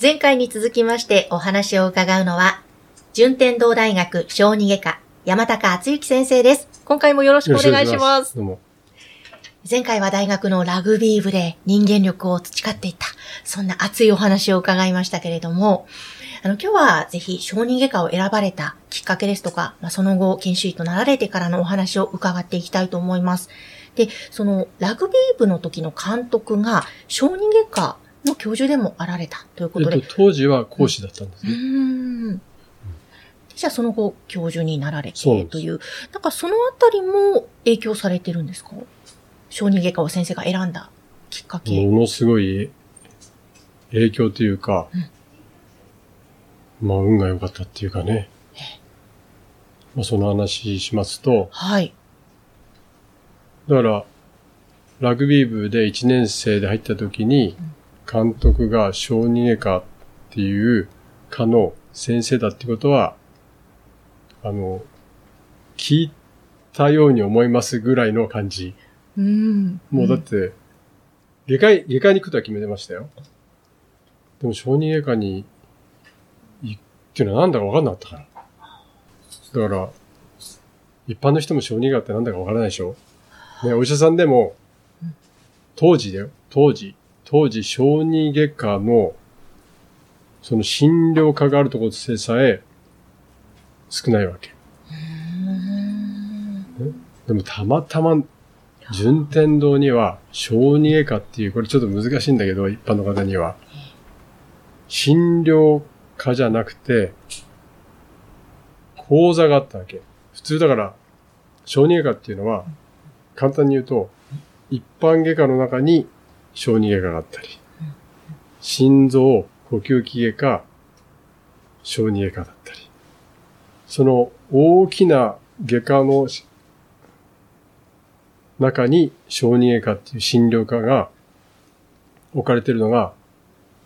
前回に続きましてお話を伺うのは順天堂大学小児外科山高敦之先生です今回もよろしくお願いしますどうも。前回は大学のラグビー部で人間力を培っていった、そんな熱いお話を伺いましたけれども、あの、今日はぜひ小児外科を選ばれたきっかけですとか、まあ、その後研修医となられてからのお話を伺っていきたいと思います。で、そのラグビー部の時の監督が小児外科の教授でもあられたということで、えっと、当時は講師だったんですうね。ーん。じゃあその後教授になられてという、なんかそのあたりも影響されてるんですか？小児外科を先生が選んだきっかけ。ものすごい影響というか、まあ、運が良かったっていうかね。まあ、その話しますと、はい。だから、ラグビー部で1年生で入った時に、監督が小児外科っていう科の先生だってことは、あの、聞いたように思いますぐらいの感じ。うん。もうだって、外科医、外科に行くとは決めてましたよ。でも小児外科に行くっていうのはなんだか分かんなかったから。だから、一般の人も小児外科ってなんだか分からないでしょね、お医者さんでも、当時だよ、当時、当時小児外科の、その診療科があるところでさえ、少ないわけ。でもたまたま、順天堂には小児外科っていう、これちょっと難しいんだけど、一般の方には。診療科じゃなくて、講座があったわけ。普通だから、小児外科っていうのは、簡単に言うと、一般外科の中に小児外科があったり、心臓、呼吸器外科、小児外科だったり、その大きな外科の中に小児外科っていう診療科が置かれてるのが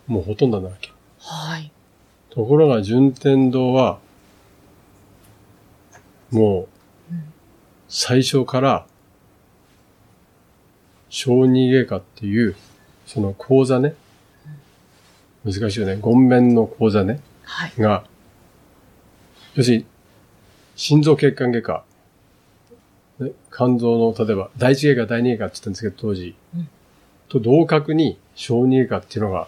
もうほとんどなわけ。はい。ところが順天堂はもう最初から小児外科っていうその講座ね、難しいよね、顔面の講座ね、はい。が、要するに心臓血管外科、ね肝臓の、例えば、第一外科、第二外科って言ったんですけど、当時。うんと同格に小児外科っていうのが、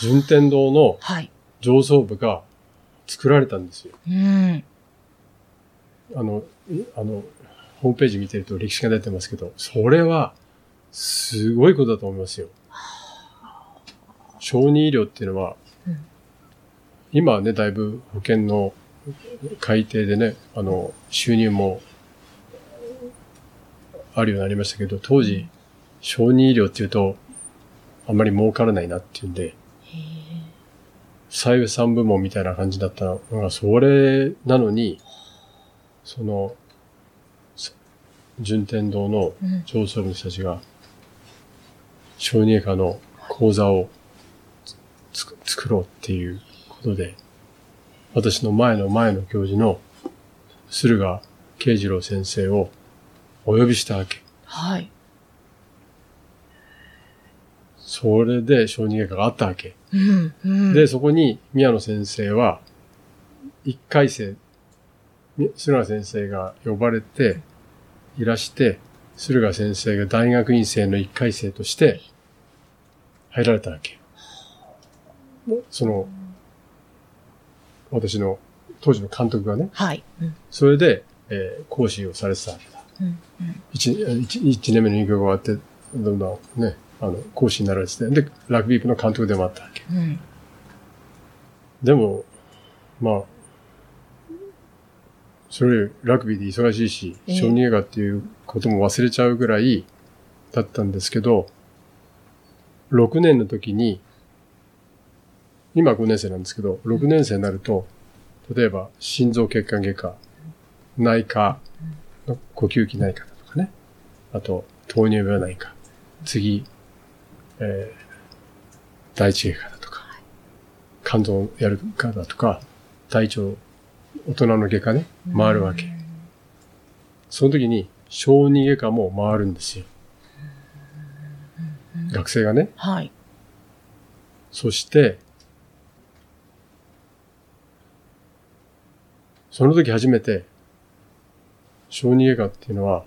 順天堂のはい。上層部が作られたんですよ。うん。あの、いあの、ホームページ見てると歴史が出てますけど、それは、すごいことだと思いますよ。小児医療っていうのは、うん今はね、だいぶ保険の改定でね、あの、収入もあるようになりましたけど、当時、小児医療っていうと、あんまり儲からないなっていうんで、採算部門みたいな感じだったのが、それなのに、その、順天堂のうん上層部の人たちが、小児外科の講座を作ろうっていうことで、私の前の前の教授の駿河慶次郎先生をお呼びしたわけ。はい。それで小児外科があったわけ。うん。うん。で、そこに宮野先生は、一回生、み駿河先生が呼ばれていらして、駿河先生が大学院生の一回生として入られたわけ。その、私の当時の監督がね、はい。うん。それで、えー講師をされてたわけだ。うん。うん。一一一年目の入学が終わって、どんどんね、あの、講師になられてて、で、ラグビー部の監督でもあったわけ。うん。でも、まあ、それラグビーで忙しいし、ええ小児映画っていうことも忘れちゃうぐらいだったんですけど、6年の時に、今5年生なんですけど、6年生になると、例えば心臓血管外科、内科の呼吸器内科だとかね。あと、糖尿病内科。次、えー、第一外科だとか、肝臓やるかだとか、大腸、大人の外科ね、回るわけ。その時に、小児外科も回るんですよ。学生がね。はい。そして、その時初めて、小児外科っていうのは、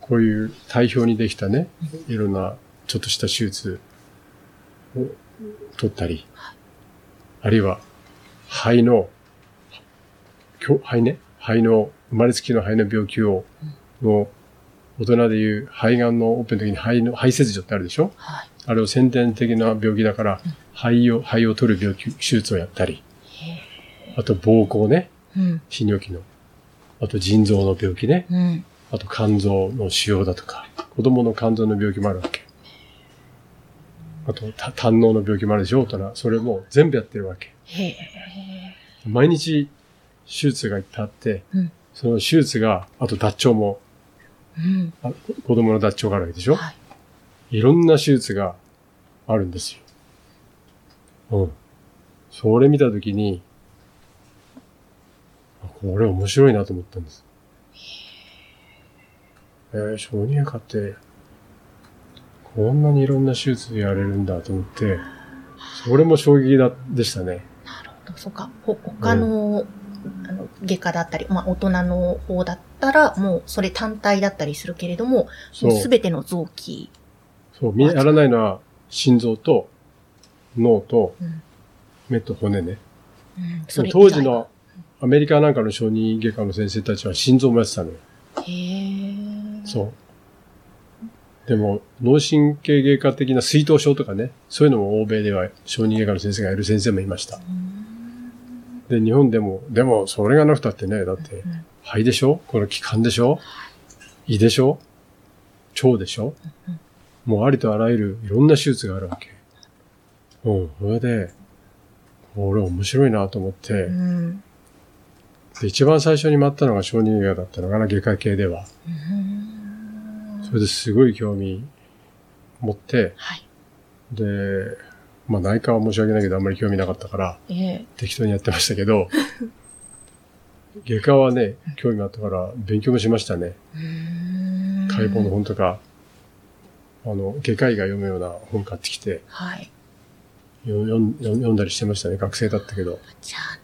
こういう体表にできたね、いろんなちょっとした手術を取ったり、あるいは肺の、肺ね、肺の、生まれつきの肺の病気を、の、大人でいう肺がんのオープンの時に肺の、肺切除ってあるでしょ？はい。あれを先天的な病気だから、肺を、肺を取る病気、手術をやったり、あと膀胱ね、うん。泌尿器の、あと腎臓の病気ね、うん。あと肝臓の腫瘍だとか、子供の肝臓の病気もあるわけ。あと、た胆嚢の病気もあるでしょ、大人。それも全部やってるわけ。毎日手術がいっぱいあって、うんその手術が、あと脱腸も、うん。あ子供の脱腸があるわけでしょ、はい。いろんな手術があるんですよ。うん。それ見たときに、あこれ面白いなと思ったんです。えー、小児外科って、こんなにいろんな手術やれるんだと思って、それも衝撃だ、でしたね。なるほど。そうか。ほ、他の、あの、外科だったり、まあ、大人の方だったら、もう、それ単体だったりするけれども。すべての臓器。そう、みんなやらないのは、心臓と、脳と、うん。目と骨ね。うん。そ当時の、アメリカなんかの小児外科の先生たちは心臓もやってたのよ。へえ。そう。でも、脳神経外科的な水頭症とかね、そういうのも欧米では小児外科の先生がやる先生もいました。で、日本でも、でも、それがなくたってね、だってうん、肺でしょ？この気管でしょ？胃でしょ？腸でしょ？もうありとあらゆるいろんな手術があるわけ。うん、それで、これ面白いなと思って、うん。で、一番最初に待ったのが小児外科だったのかな、外科系では。うん。それですごい興味持って、はい。で、まあ内科は申し訳ないけどあんまり興味なかったからええ。適当にやってましたけど、外科はね、興味あったから勉強もしましたね。うん。解剖の本とか、あの、外科医が読むような本買ってきて、はい。よ読んだりしてましたね。学生だったけど。じゃあ、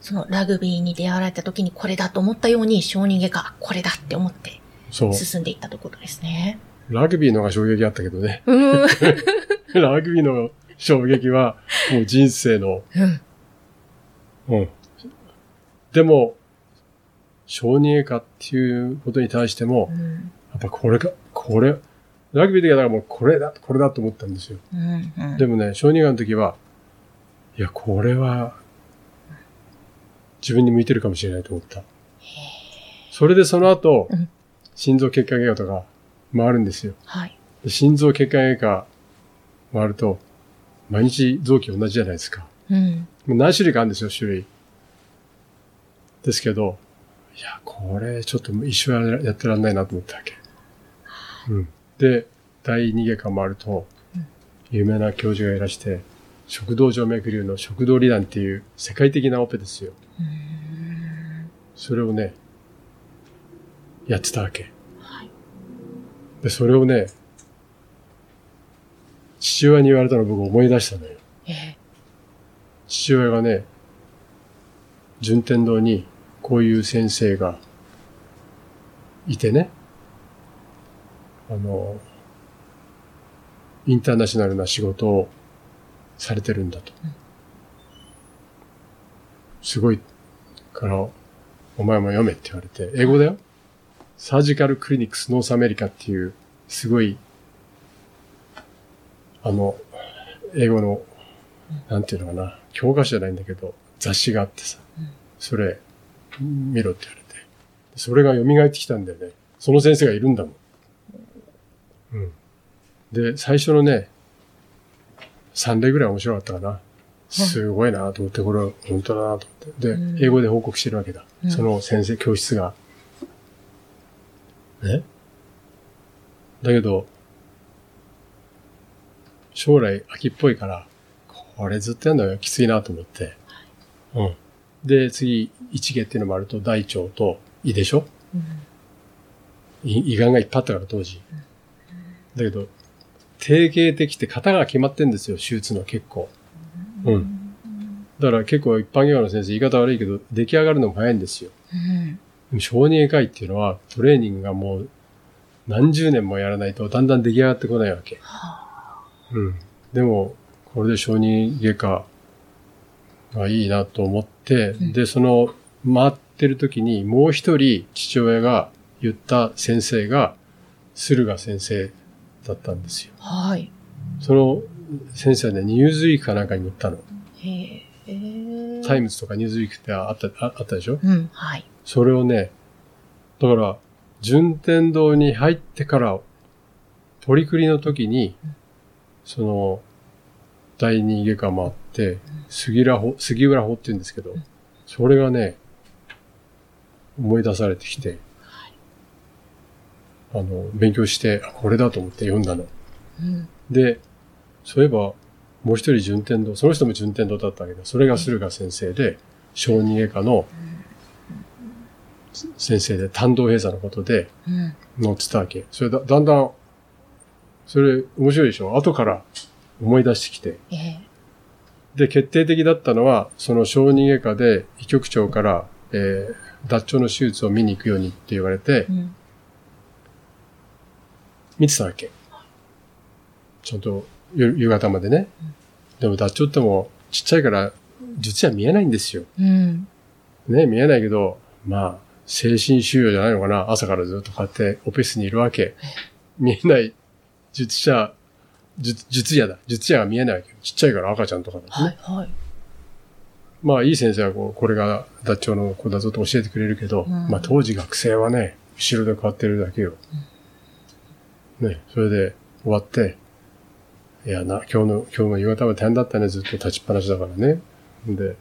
そのラグビーに出会われた時にこれだと思ったように、小児外科、これだって思ってそう。進んでいったところですね。ラグビーのが衝撃あったけどね。うん。ラグビーの衝撃はもう人生の、うん。うん。でも、小児外科っていうことに対してもう、ん。やっぱこれか、これ、ラグビー的はだからもうこれだ、これだと思ったんですよ。うん。うん。でもね、小児がの時は、いや、これは、自分に向いてるかもしれないと思った。それでその後うん、心臓血管外科とか回るんですよ。はい。で心臓血管外科回ると、毎日臓器同じじゃないですか。うん。何種類かあるんですよ、種類。ですけど、いや、これちょっと一生ややってらんないなと思ったわけ。うん。で、第二外科回るとうん、有名な教授がいらして、食道静脈瘤の食道離断っていう世界的なオペですよ。うん。それをね、やってたわけ。はい。で、それをね、父親に言われたのを僕思い出したのよ。ええ。父親がね、順天堂にこういう先生がいてね、あの、インターナショナルな仕事をされてるんだと。すごいから、お前も読めって言われて、英語だよ。サージカルクリニックスノースアメリカっていう、すごい、あの、英語のなんていうのかな、教科書じゃないんだけど、雑誌があってさ、うんそれ、見ろって言われて。それが蘇ってきたんだよね。その先生がいるんだもん。うん。で、最初のね、3例ぐらい面白かったかな。すごいなと思って、これは本当だなと思って。で、うん英語で報告してるわけだ。うんその先生、教室が。ね？だけど、将来秋っぽいから、これずっとやるのはきついなと思って。うん。で、次、一下っていうのもあると、大腸と胃でしょ？うん胃胃がんがいっぱいあったから当時。だけど、定型的って型が決まってんですよ、手術の結構。うん。だから結構一般外科の先生言い方悪いけど、出来上がるのも早いんですよ。うん小児外科医っていうのはトレーニングがもう何十年もやらないとだんだん出来上がってこないわけ。うん。でも、これで小児外科がいいなと思って、うんで、その回ってる時にもう一人父親が言った先生が駿河先生だったんですよ。はい。その先生はね、ニューズウィークかなんかに載ったの。へえ。タイムズとかニューズウィークってあった、ああったでしょ？うん。はい。それをね、だから、順天堂に入ってから、ポリクリの時に、その、第二外科もあって、杉浦法、杉浦法って言うんですけど、それがね、思い出されてきて、あの、勉強して、あこれだと思って読んだの。うん。で、そういえば、もう一人順天堂、その人も順天堂だったわけど、それが駿河先生で、小児外科の先生で、胆道閉鎖のことでうん。載ってたわけ。それだ、だんだん、それ面白いでしょ？後から思い出してきて。ええ。で、決定的だったのは、その小児外科で医局長から、えー脱腸の手術を見に行くようにって言われてう、ん。見てたわけ。ちゃんと夕夕方までね。でも脱腸ってもちっちゃいから実は見えないんですよ。うん。ね、見えないけど、まあ、精神収容じゃないのかな？朝からずっとこうやってオペ室にいるわけ。見えない術者、術術夜だ。術夜が見えないわけ。ちっちゃいから赤ちゃんとかだとね。はい。はい。まあ、いい先生はこう、これが脱腸の子だぞと教えてくれるけど、うんまあ当時学生はね、後ろで変わってるだけよ。ね、それで終わって、いやな、今日の、今日の夕方は大変だったね、ずっと立ちっぱなしだからね。で、で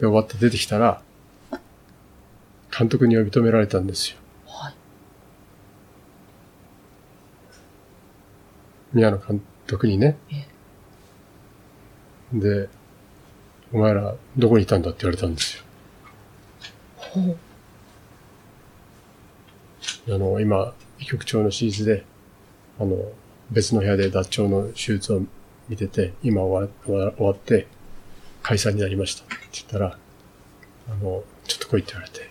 終わって出てきたら、監督に呼び止められたんですよ。はい。宮野監督にねえ。で、お前らどこにいたんだって言われたんですよ。ほう。あの、今、医局長の手術で、あの、別の部屋で脱腸の手術を見てて、今終わ終わ終わって、解散になりましたって言ったら、あの、ちょっと来いって言われて、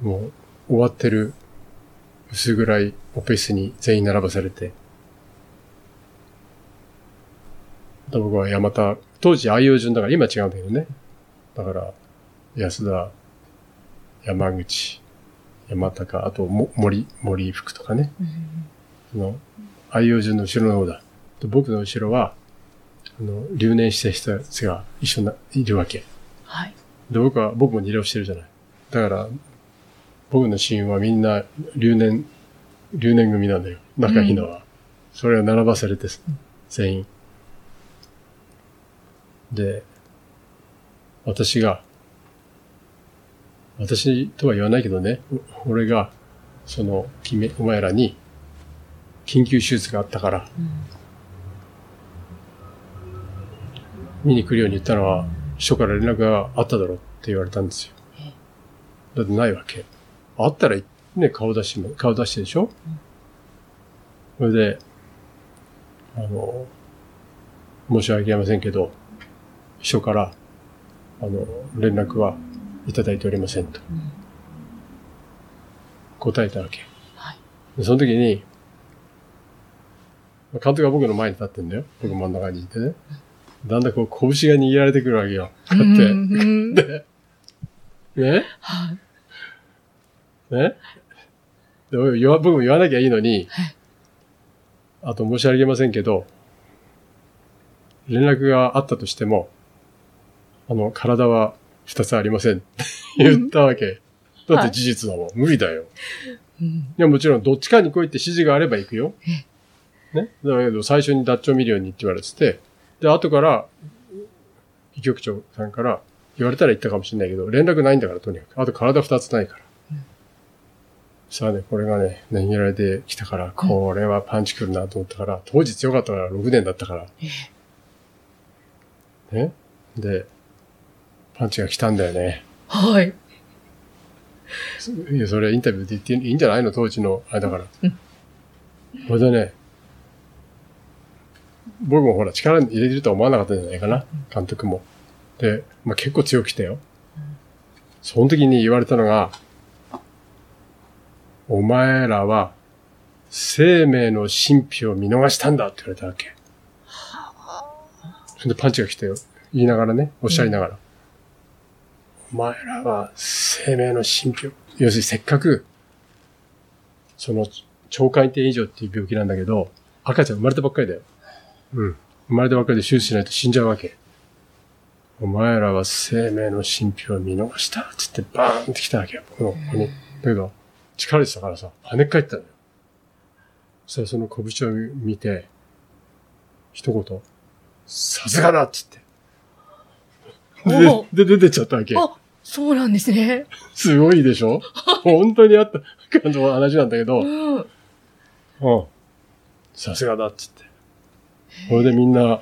もう、終わってる薄暗いオペ室に全員並ばされて、で僕は山田、当時愛用順だから今違うんだけどね。だから、安田、山口、山高、あとも森、森福とかね。うん。その、愛用順の後ろの方だ。で僕の後ろは、あの、留年した人たちが一緒にないるわけ。はい。で、僕は、僕も二浪してるじゃない。だから、僕の親友はみんな留年、留年組なんだよ。仲いいのは。それを並ばされて、全員。で、私が、私とは言わないけどね、お俺が、その、君、お前らに、緊急手術があったから、うん。見に来るように言ったのは、秘書から連絡があっただろうって言われたんですよ。だってないわけ。あったら、ね、顔出しも、顔出してでしょ、それで、あの、申し訳ありませんけど、秘書から、あの、連絡はいただいておりませんとうん。答えたわけ。はい。でその時に、監督が僕の前に立ってんだよ。僕真ん中にいてね。だんだんこう拳が握られてくるわけよ。こうやって。うん。で、ね？はい。ね？で俺言わ僕も言わなきゃいいのに、あと申し訳ありませんけど、連絡があったとしても、あの、体は二つありませんって 言ったわけ。だって事実だもん。無理だよ。うん。いや、もちろんどっちかに来いって指示があれば行くよ。ね。だけど最初に脱腸見るようにって言われてて、で、後から医局長さんから言われたら言ったかもしれないけど、連絡ないんだからとにかく。あと体二つないから。さあね、これがね、投げられてきたから、これはパンチ来るなと思ったから、当時強かったから6年だったから。ね。で、パンチが来たんだよね。はい。いや、それインタビューで言っていいんじゃないの当時の、あれだから。それでね、僕もほら力入れてるとは思わなかったんじゃないかな、監督も。で、まあ、結構強く来たよ。その時に言われたのが、お前らは生命の神秘を見逃したんだって言われたわけ。それでパンチが来たよ。言いながらね、おっしゃりながら。お前らは生命の神秘を。要するにせっかく、その腸回転異常っていう病気なんだけど、赤ちゃん生まれたばっかりだよ。うん。生まれたばっかりで手術しないと死んじゃうわけ。お前らは生命の神秘を見逃した。つってバーンって来たわけよ。このここに。だけど、力でしたからさ、跳ね返ったのよ。そしたらその拳を見て、一言、さすがだっつって。おで、で、出てっちゃったわけ。あ、そうなんですね。すごいでしょ？本当にあった感じの話なんだけど、うん。うん。さすがだっつって。それでみんな、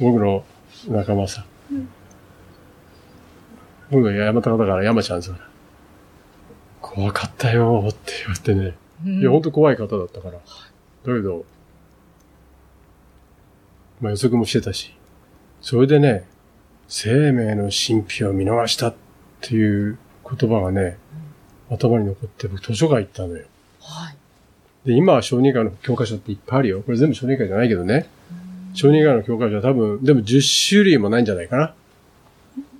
僕の仲間さ。僕が山高だから山ちゃんさ。怖かったよーって言われてね。うんいや、ほんと怖い方だったから。だけど、まあ予測もしてたし。それでね、生命の神秘を見逃したっていう言葉がね、頭に残って僕図書館行ったのよ。はい。で、今は小児科の教科書っていっぱいあるよ。これ全部小児科じゃないけどね。小児科の教科書は多分、でも10種類もないんじゃないかな。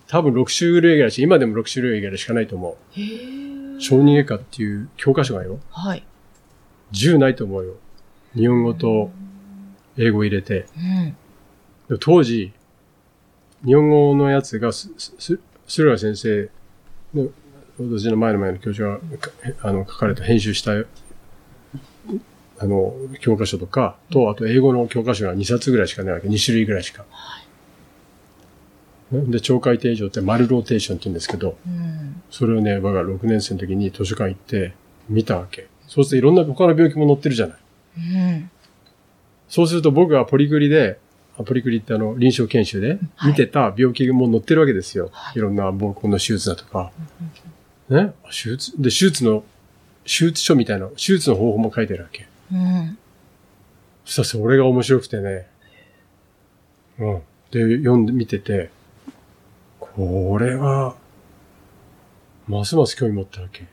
多分6種類ぐらいし、今でも6種類ぐらいしかないと思う。小児外科っていう教科書がよ。はい。10ないと思うよ。日本語と英語入れて。うん。当時、日本語のやつがす、す、す駿河先生の、私の前の前の教授が、かあの、書かれた編集した、あの、教科書とか、と、あと英語の教科書が2冊ぐらいしかないわけ。2種類ぐらいしか。ねで、超回転以上ってマルローテーションって言うんですけど、うん。それをね、僕が6年生の時に図書館行って見たわけ。そうするといろんな他の病気も載ってるじゃない。うん。そうすると僕がポリクリで、あポリクリってあの臨床研修ではい見てた病気も載ってるわけですよ。はいい、ろんな膀胱の手術だとか。ね？手術？で、手術の、手術書みたいな、手術の方法も書いてるわけ。うん。そしたらそれが面白くてね。うん。で、読んでみてて、これは、ますます興味持ったわけ。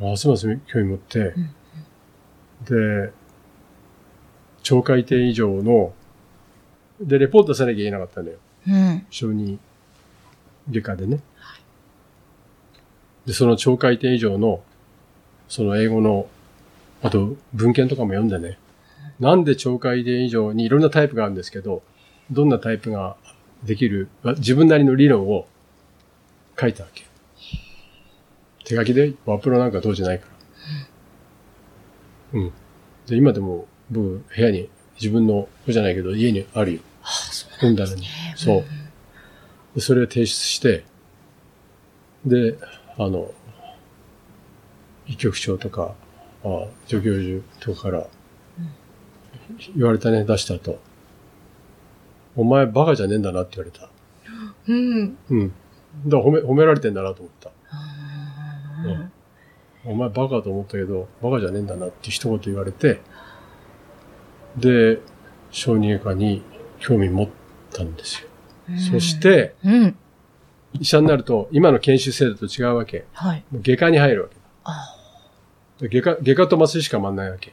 ますます興味持って、で、超回転以上の、で、レポートさなきゃいけなかったんだよ。うん。小児外科でね。で、その超回転以上の、その英語の、あと文献とかも読んでね。なんで超回転以上にいろんなタイプがあるんですけど、どんなタイプができる、わ自分なりの理論を書いたわけ。手書きで、ワープロなんか当時ないから。うん。で、今でも僕、部屋に自分の子じゃないけど、家にあるよ。あ、そう本棚に。そう。でそれを提出して、で、あの、医局長とか、あ助教授とかから、言われたね、出した後。お前バカじゃねえんだなって言われた。うん。うん。だから褒め、褒められてんだなと思った。うんお前バカと思ったけど、バカじゃねえんだなって一言言われて、で、小児外科に興味持ったんですよ。そし、て、うん。医者になると、今の研修制度と違うわけ。はい。外科に入るわけ。外科、外科と麻酔しか回んないわけ。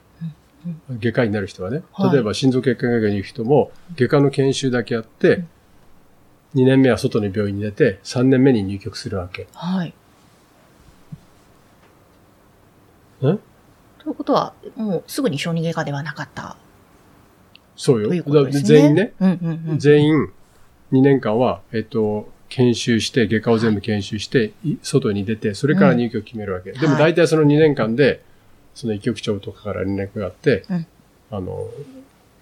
外科医になる人はね。はい例えば心臓血管外科に行く人も、外科の研修だけやって、2年目は外の病院に出て、3年目に入局するわけ。はい。んということは、もうすぐに小児外科ではなかったそうよ。うね。だ全員ね。。うんうんうん。全員、2年間は、えっと、研修して、外科を全部研修して、い外に出て、それから入局決めるわけ。でもはい大体その2年間で、その医局長とかから連絡があって、うんあの、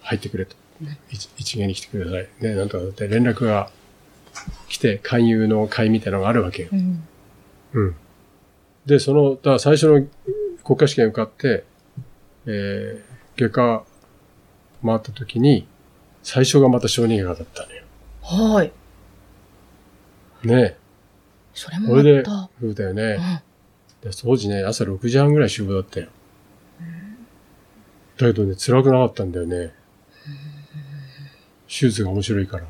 入ってくれと。一一元に来てください。ね、なんとかだって連絡が来て、勧誘の会みたいなのがあるわけよ。うん。うん。で、その、だ最初の国家試験受かって、えー、外科回った時に、最初がまた小児外科だったのよ。はい。ねそれもこれでまた。、そうだようね。ん。で当時ね、朝6時半ぐらい集合だったよ。だけどね、辛くなかったんだよね。手術が面白いから。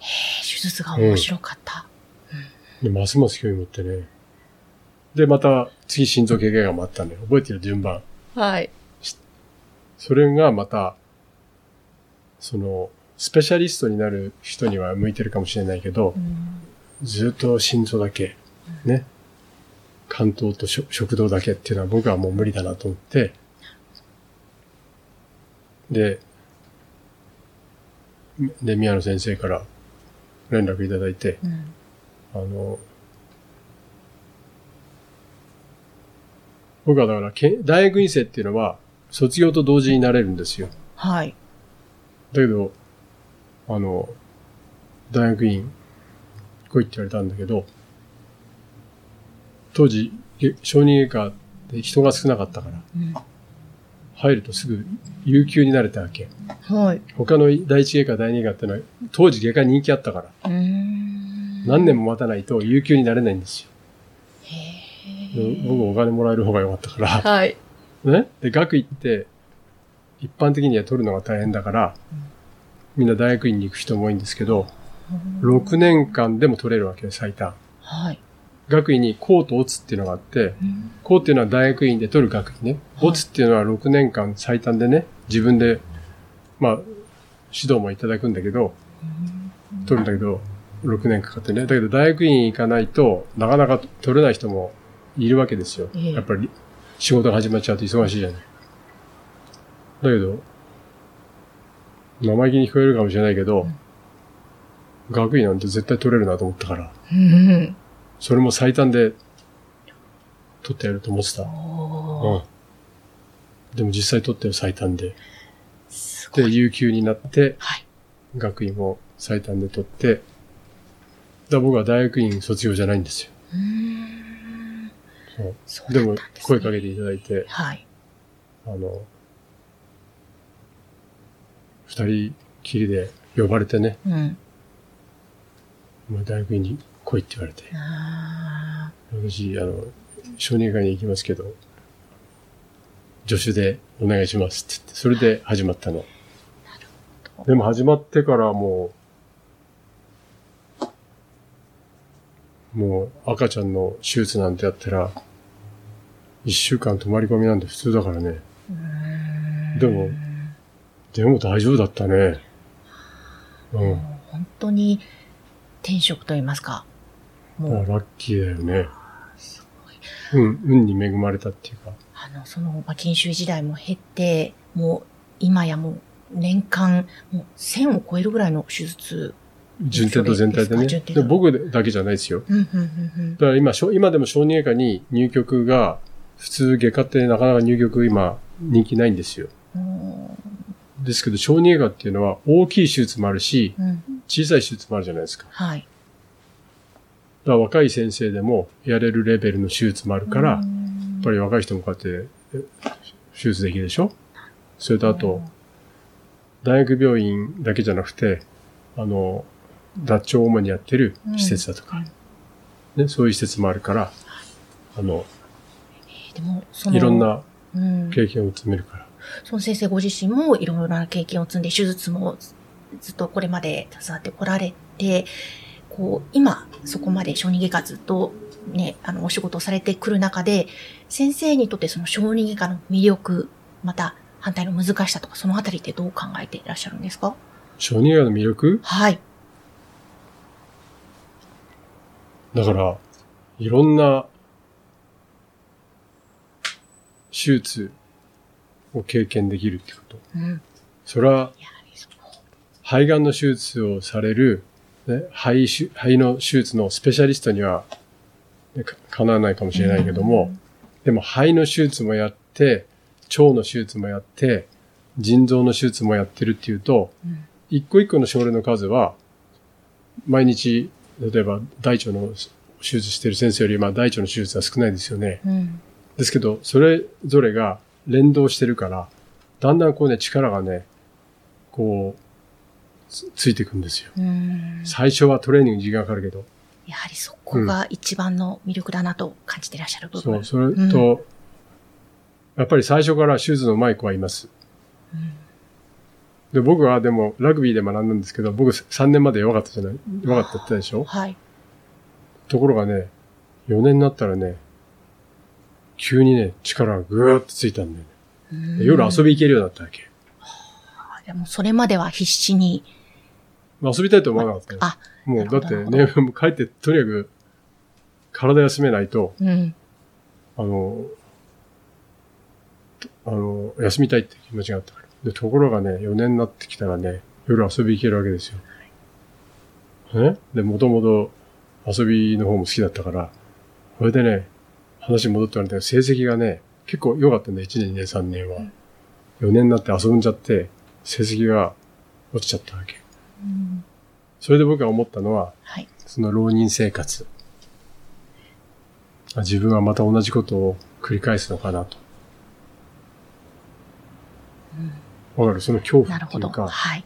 手術が面白かった。で、ますます興味持ってね。で、また、次心臓経過が待ったんだよ。覚えてる順番。はい。それがまた、その、スペシャリストになる人には向いてるかもしれないけどう、ん。ずっと心臓だけ、ね。関東と食食道だけっていうのは僕はもう無理だなと思って、で、で、宮野先生から連絡いただいて、うん。あの、僕はだからけ、大学院生っていうのは、卒業と同時になれるんですよ。はい。だけど、あの、大学院来いって言われたんだけど、当時、げ小児外科で人が少なかったから、うん。入るとすぐ有給になれたわけ。はい。他の第一外科、第二外科ってのは、当時外科人気あったから。何年も待たないと有給になれないんですよ。僕お金もらえる方が良かったから、はい。ね？で、学位って、一般的には取るのが大変だから、みんな大学院に行く人も多いんですけど、6年間でも取れるわけよ、最短。はい。学位に公とオツっていうのがあって、うん公っていうのは大学院で取る学位ね。はいオツっていうのは6年間最短でね、自分で、まあ、指導もいただくんだけど、取るんだけど、6年かかってね。だけど大学院行かないとなかなか取れない人もいるわけですよ。ええやっぱり仕事が始まっちゃうと忙しいじゃない。だけど、生意気に聞こえるかもしれないけど、学位なんて絶対取れるなと思ったから、うん。それも最短で取ってやると思ってた。うん。でも実際取ってよ最短で。で。有給になって、はい。学位も最短で取って、だ僕は大学院卒業じゃないんですよ。でも声かけていただいて、はい。あの、二人きりで呼ばれてね、うん。もう大学院に来いって言われて、あ私、あの、小児科に行きますけど、助手でお願いしますって言って、それで始まったの。どでも始まってからもう、もう赤ちゃんの手術なんてやったら、一週間泊まり込みなんて普通だからね。でもでも大丈夫だったね。うん。本当に転職と言いますか。もう、ラッキーだよね。うん、運に恵まれたっていうか。あの、その、まあ、研修時代も経て、もう、今やもう、年間、もう、1000を超えるぐらいの手術。順天堂全体でね。で僕だけじゃないですよ。うん、うん、うん、だから今、今でも小児外科に入局が、普通外科ってなかなか入局今人気ないんですよ。うん。ですけど小児外科っていうのは大きい手術もあるし、うん。小さい手術もあるじゃないですか。はい。だから若い先生でもやれるレベルの手術もあるから、やっぱり若い人もこうやってえ手術できるでしょ？それとあと、大学病院だけじゃなくて、あの、脱腸を主にやってる施設だとか、ね、そういう施設もあるから、あの、いろんなうん、経験を積めるから。その先生ご自身もいろいろな経験を積んで、手術もずずっとこれまで携わってこられて、こう、今、そこまで小児外科ずっとね、あの、お仕事をされてくる中で、先生にとってその小児外科の魅力、また反対の難しさとか、そのあたりってどう考えていらっしゃるんですか？小児外科の魅力？はい。だから、いろんな手術を経験できるってこと。うん。それは。肺がんの手術をされる、ね、肺し肺の手術のスペシャリストには、ね、かかなわないかもしれないけども、でも肺の手術もやって、腸の手術もやって、腎臓の手術もやってるっていうと、うん一個一個の症例の数は、毎日、例えば大腸の手術してる先生より、まあ大腸の手術は少ないですよね。うん。ですけど、それぞれが連動してるから、だんだんこうね、力がね、こう、つついていくんですよ。うん。最初はトレーニングに時間かかるけど、やはりそこが一番の魅力だなと感じていらっしゃる部分。そう、それと、やっぱり最初から手術の上手い子はいます。うんで、僕はでも、ラグビーで学んだんですけど、僕3年まで弱かったじゃない弱かったって言ったでしょ？はい。ところがね、4年になったらね、急にね、力がぐーっとついたんだよね。うんで夜遊び行けるようになったわけ。でもそれまでは必死に、まあ遊びたいと思わなかったよ。あ、もう、なだってね、もう帰って、とにかく、体休めないと、うん。あの、あの、休みたいって気持ちがあったから。で、ところがね、4年になってきたらね、夜遊び行けるわけですよ。ねで、もともと遊びの方も好きだったから、これでね、話戻って言われたけど、成績がね、結構良かったんだよ、1年、2年、3年は。4年になって遊んじゃって、成績が落ちちゃったわけ。うんそれで僕が思ったのは、はい。その浪人生活。あ自分はまた同じことを繰り返すのかなと。わかる？その恐怖なるほど。っていうか、はい。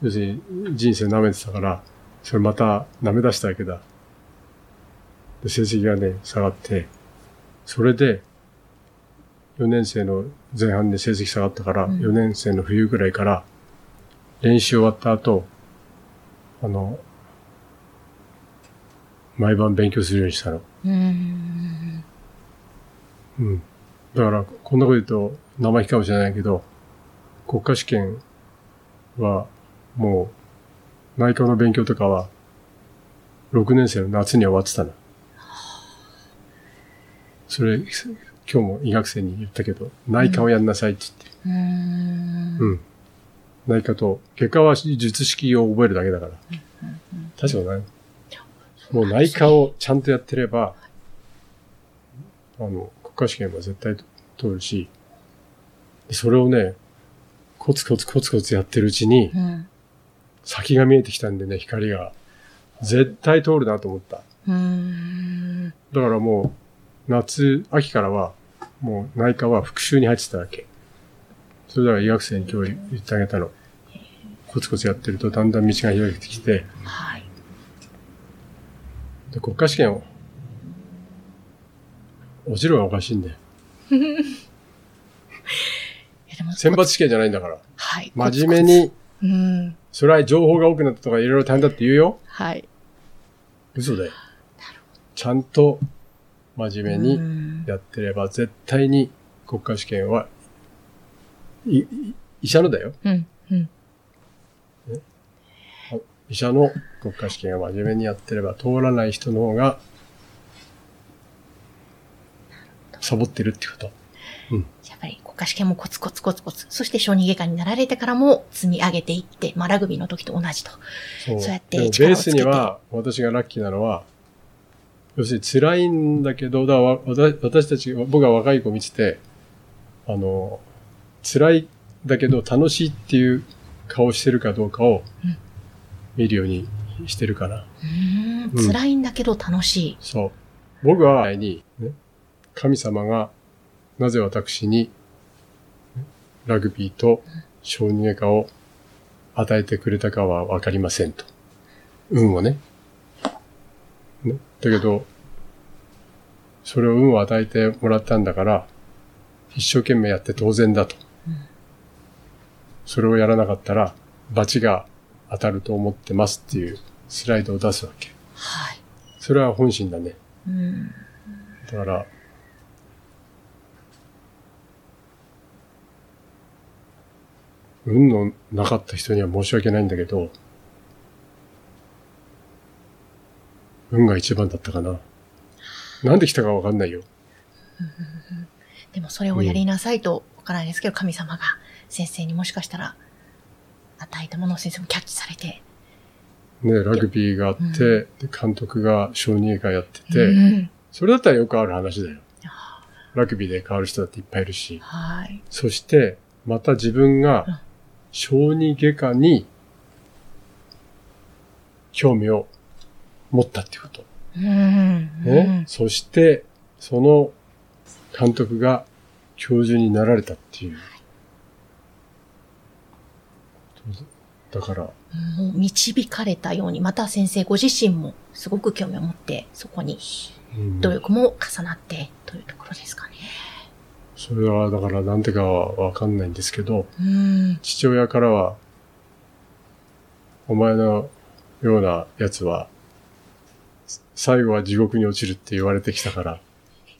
要するに人生舐めてたから、それまた舐め出したわけだ。で、成績がね、下がって、それで、4年生の前半で成績下がったから、うん4年生の冬ぐらいから、練習終わった後、あの、毎晩勉強するようにしたの。うーん。うん。だから、こんなこと言うと生意気かもしれないけど、国家試験は、もう、内科の勉強とかは、6年生の夏に終わってたの。それ、今日も医学生に言ったけど、内科をやんなさいって。言って。うん。内科と、結果は術式を覚えるだけだから。確かない。もう内科をちゃんとやってれば、あの、国家試験は絶対通るし、それをね、コツコツコツコツやってるうちに、うん。先が見えてきたんでね、光が。絶対通るなと思った。だからもう、夏、秋からは、もう内科は復習に入ってたわけ。それだから医学生に今日言ってあげたの。コツコツやってるとだんだん道が開けてきて、はい。で国家試験を、落ちるのがおかしいんだよ。選抜試験じゃないんだから。はい。真面目に、うん。それは情報が多くなったとかいろいろ大変だって言うよ。はい。嘘だよ。ちゃんと真面目うにんやってれば絶対に国家試験は、医者のだよ。うん。うん。医者の国家試験を真面目にやってれば通らない人の方が、サボってるってこと。やっぱり国家試験もコツコツコツコツ、そして小児外科になられてからも積み上げていって、まあラグビーの時と同じと。そうそうやって力をつけてスには、私がラッキーなのは、要するに辛いんだけど、だ私私たち、僕が若い子見てて、あの、辛いんだけど楽しいっていう顔してるかどうかをうん見るようにしてるかな。うーんうん辛いんだけど楽しい。そう。僕は前に、ね、神様がなぜ私にねラグビーと小児外科を与えてくれたかはわかりませんと。運をね。ねだけど、それを運を与えてもらったんだから、一生懸命やって当然だと。それをやらなかったら、罰が当たると思ってますっていうスライドを出すわけ。はい。それは本心だね。うん。だから、運のなかった人には申し訳ないんだけど、運が一番だったかな。なんで来たかわかんないよ。でもそれをやりなさいと、わからないですけど、神様が先生にもしかしたら、与えたものを先生もキャッチされて、ね、ラグビーがあって、で監督が小児外科やってて、うんそれだったらよくある話だよ。ラグビーで変わる人だっていっぱいいるし。はい。そして、また自分うんが小児外科に興味を持ったっていうこと。うん。ね？そして、その監督が教授になられたっていう。だから、もう導かれたように、また先生ご自身もすごく興味を持って、そこにうん努力も重なってというところですかね。それはだからなんてかはわかんないんですけど、うん。父親からは、お前のようなやつは、最後は地獄に落ちるって言われてきたから、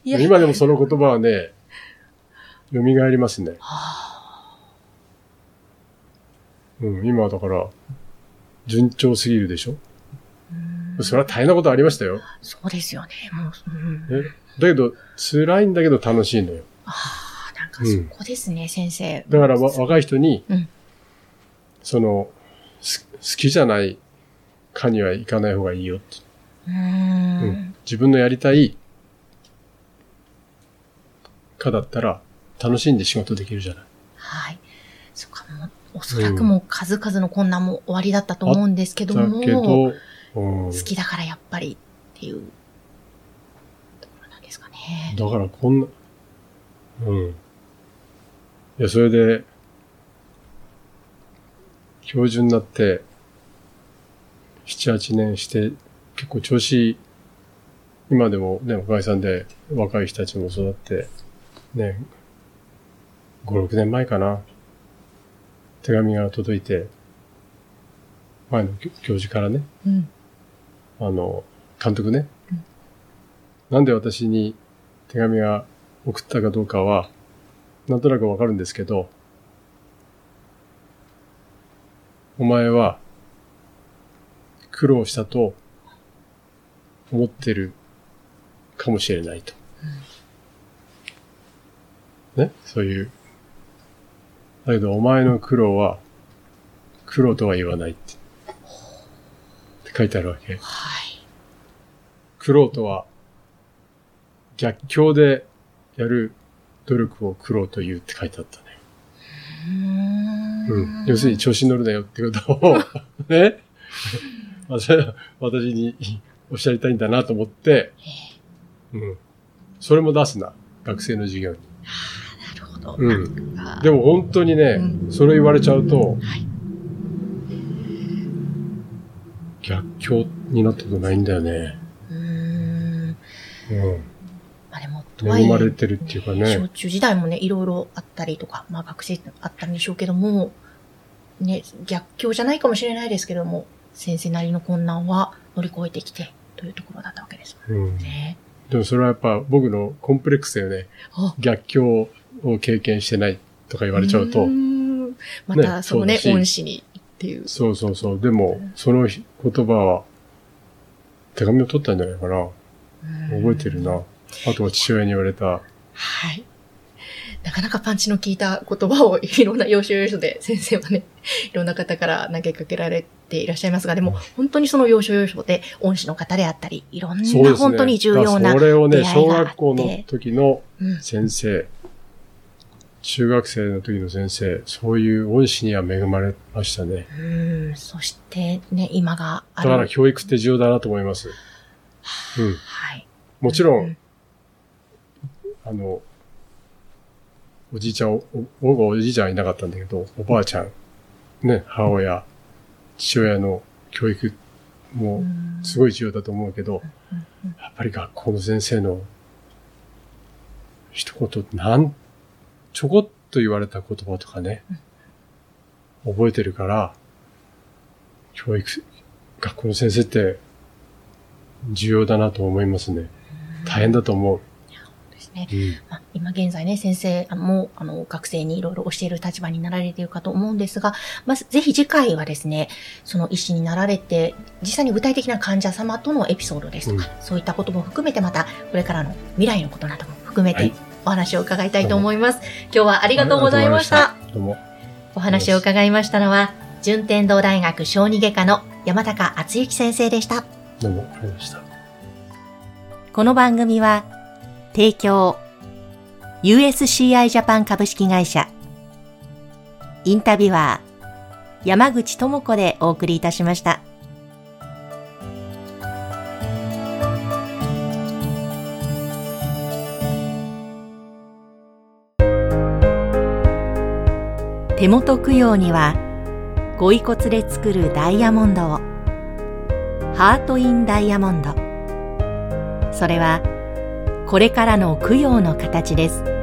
今でもその言葉はね、蘇りますね。うん、今はだから、順調すぎるでしょ？それは大変なことありましたよ。そうですよね。もう、うん、ね、だけど、辛いんだけど楽しいのよ。ああ、なんかそこですね、先生。だからわ若い人に、うんその、す好きじゃない科には行かない方がいいよって。うんん。自分のやりたい科だったら楽しんで仕事できるじゃない。はい。そっか、もう、おそらくもう数々の困難も終わりだったと思うんですけどだも、けど、うん、好きだからやっぱりっていうところなんですかね。だからこんな、うん。いや、それで、教授になって、7、8年して、結構調子、今でもね、おかげさんで若い人たちも育って、ね、5、6年前かな、手紙が届いて、前の教教授からね、うん。あの、監督ね、うんなんで私に手紙が送ったかどうかは、なんとなくわかるんですけど、お前は苦労したと思ってるかもしれないと。ね？そういう。だけどお前の苦労は苦労とは言わないって。って書いてあるわけ。はい。苦労とは、逆境でやる努力を苦労と言うって書いてあったね。うーんうん。要するに調子に乗るなよってことを、ね？私におっしゃりたいんだなと思って、うん。それも出すな。学生の授業に。なるほど。うんでも本当にね、うそれ言われちゃうと、はい。逆境になったことないんだよね。うーん。うん。まあでも、とはいえ、恵まれてるっていうかね小。中時代もね、いろいろあったりとか、まあ学生あったんでしょうけども、ね、逆境じゃないかもしれないですけども、先生なりの困難は乗り越えてきて、というところだったわけですうんもん。ね。でもそれはやっぱ僕のコンプレックスだよね。あ逆境を経験してないとか言われちゃうと、ーんまた、ねそのね、そうだし恩師にっていう。そうそうそう。でも、その言葉は、手紙を取ったんじゃないかな。覚えてるな。あとは父親に言われた。はい。なかなかパンチの効いた言葉をいろんな要所要所で先生はね、いろんな方から投げかけられていらっしゃいますが、でも本当にその要所要所で恩師の方であったり、いろん。な本当に重要なだからそれをね、小出会いがあって学校の時のうん先生、中学生の時の先生、そういう恩師には恵まれましたね。うん、そしてね、今がある。だから教育って重要だなと思います。うん。はい。もちろうんん、あの、おじいちゃん、お僕はおじいちゃんはいなかったんだけど、おばあちゃん、ね、母親、父親の教育もうんすごい重要だと思うけど、やっぱり学校の先生の一言、なん、ちょこっと言われた言葉とかね、覚えてるから、教育、学校の先生って重要だなと思いますね。大変だと思う。ですね。うんまあ、今現在ね、先生も、あの、学生にいろいろ教える立場になられているかと思うんですが、まず、ぜひ次回はですね、その医師になられて、実際に具体的な患者様とのエピソードですとか、そういったことも含めて、また、これからの未来のことなども含めてはい、お話を伺いたいと思います。今日はありがとうございました。ありがとうございました。どうも。お話を伺いましたのは、順天堂大学小児外科の山高敦之先生でした。どうも、ありがとうございました。この番組は、提供、USCI ジャパン株式会社、インタビュアー、山口智子でお送りいたしました。手元供養には、ご遺骨で作るダイヤモンドを、ハート・イン・ダイヤモンド。それは、これからの供養の形です。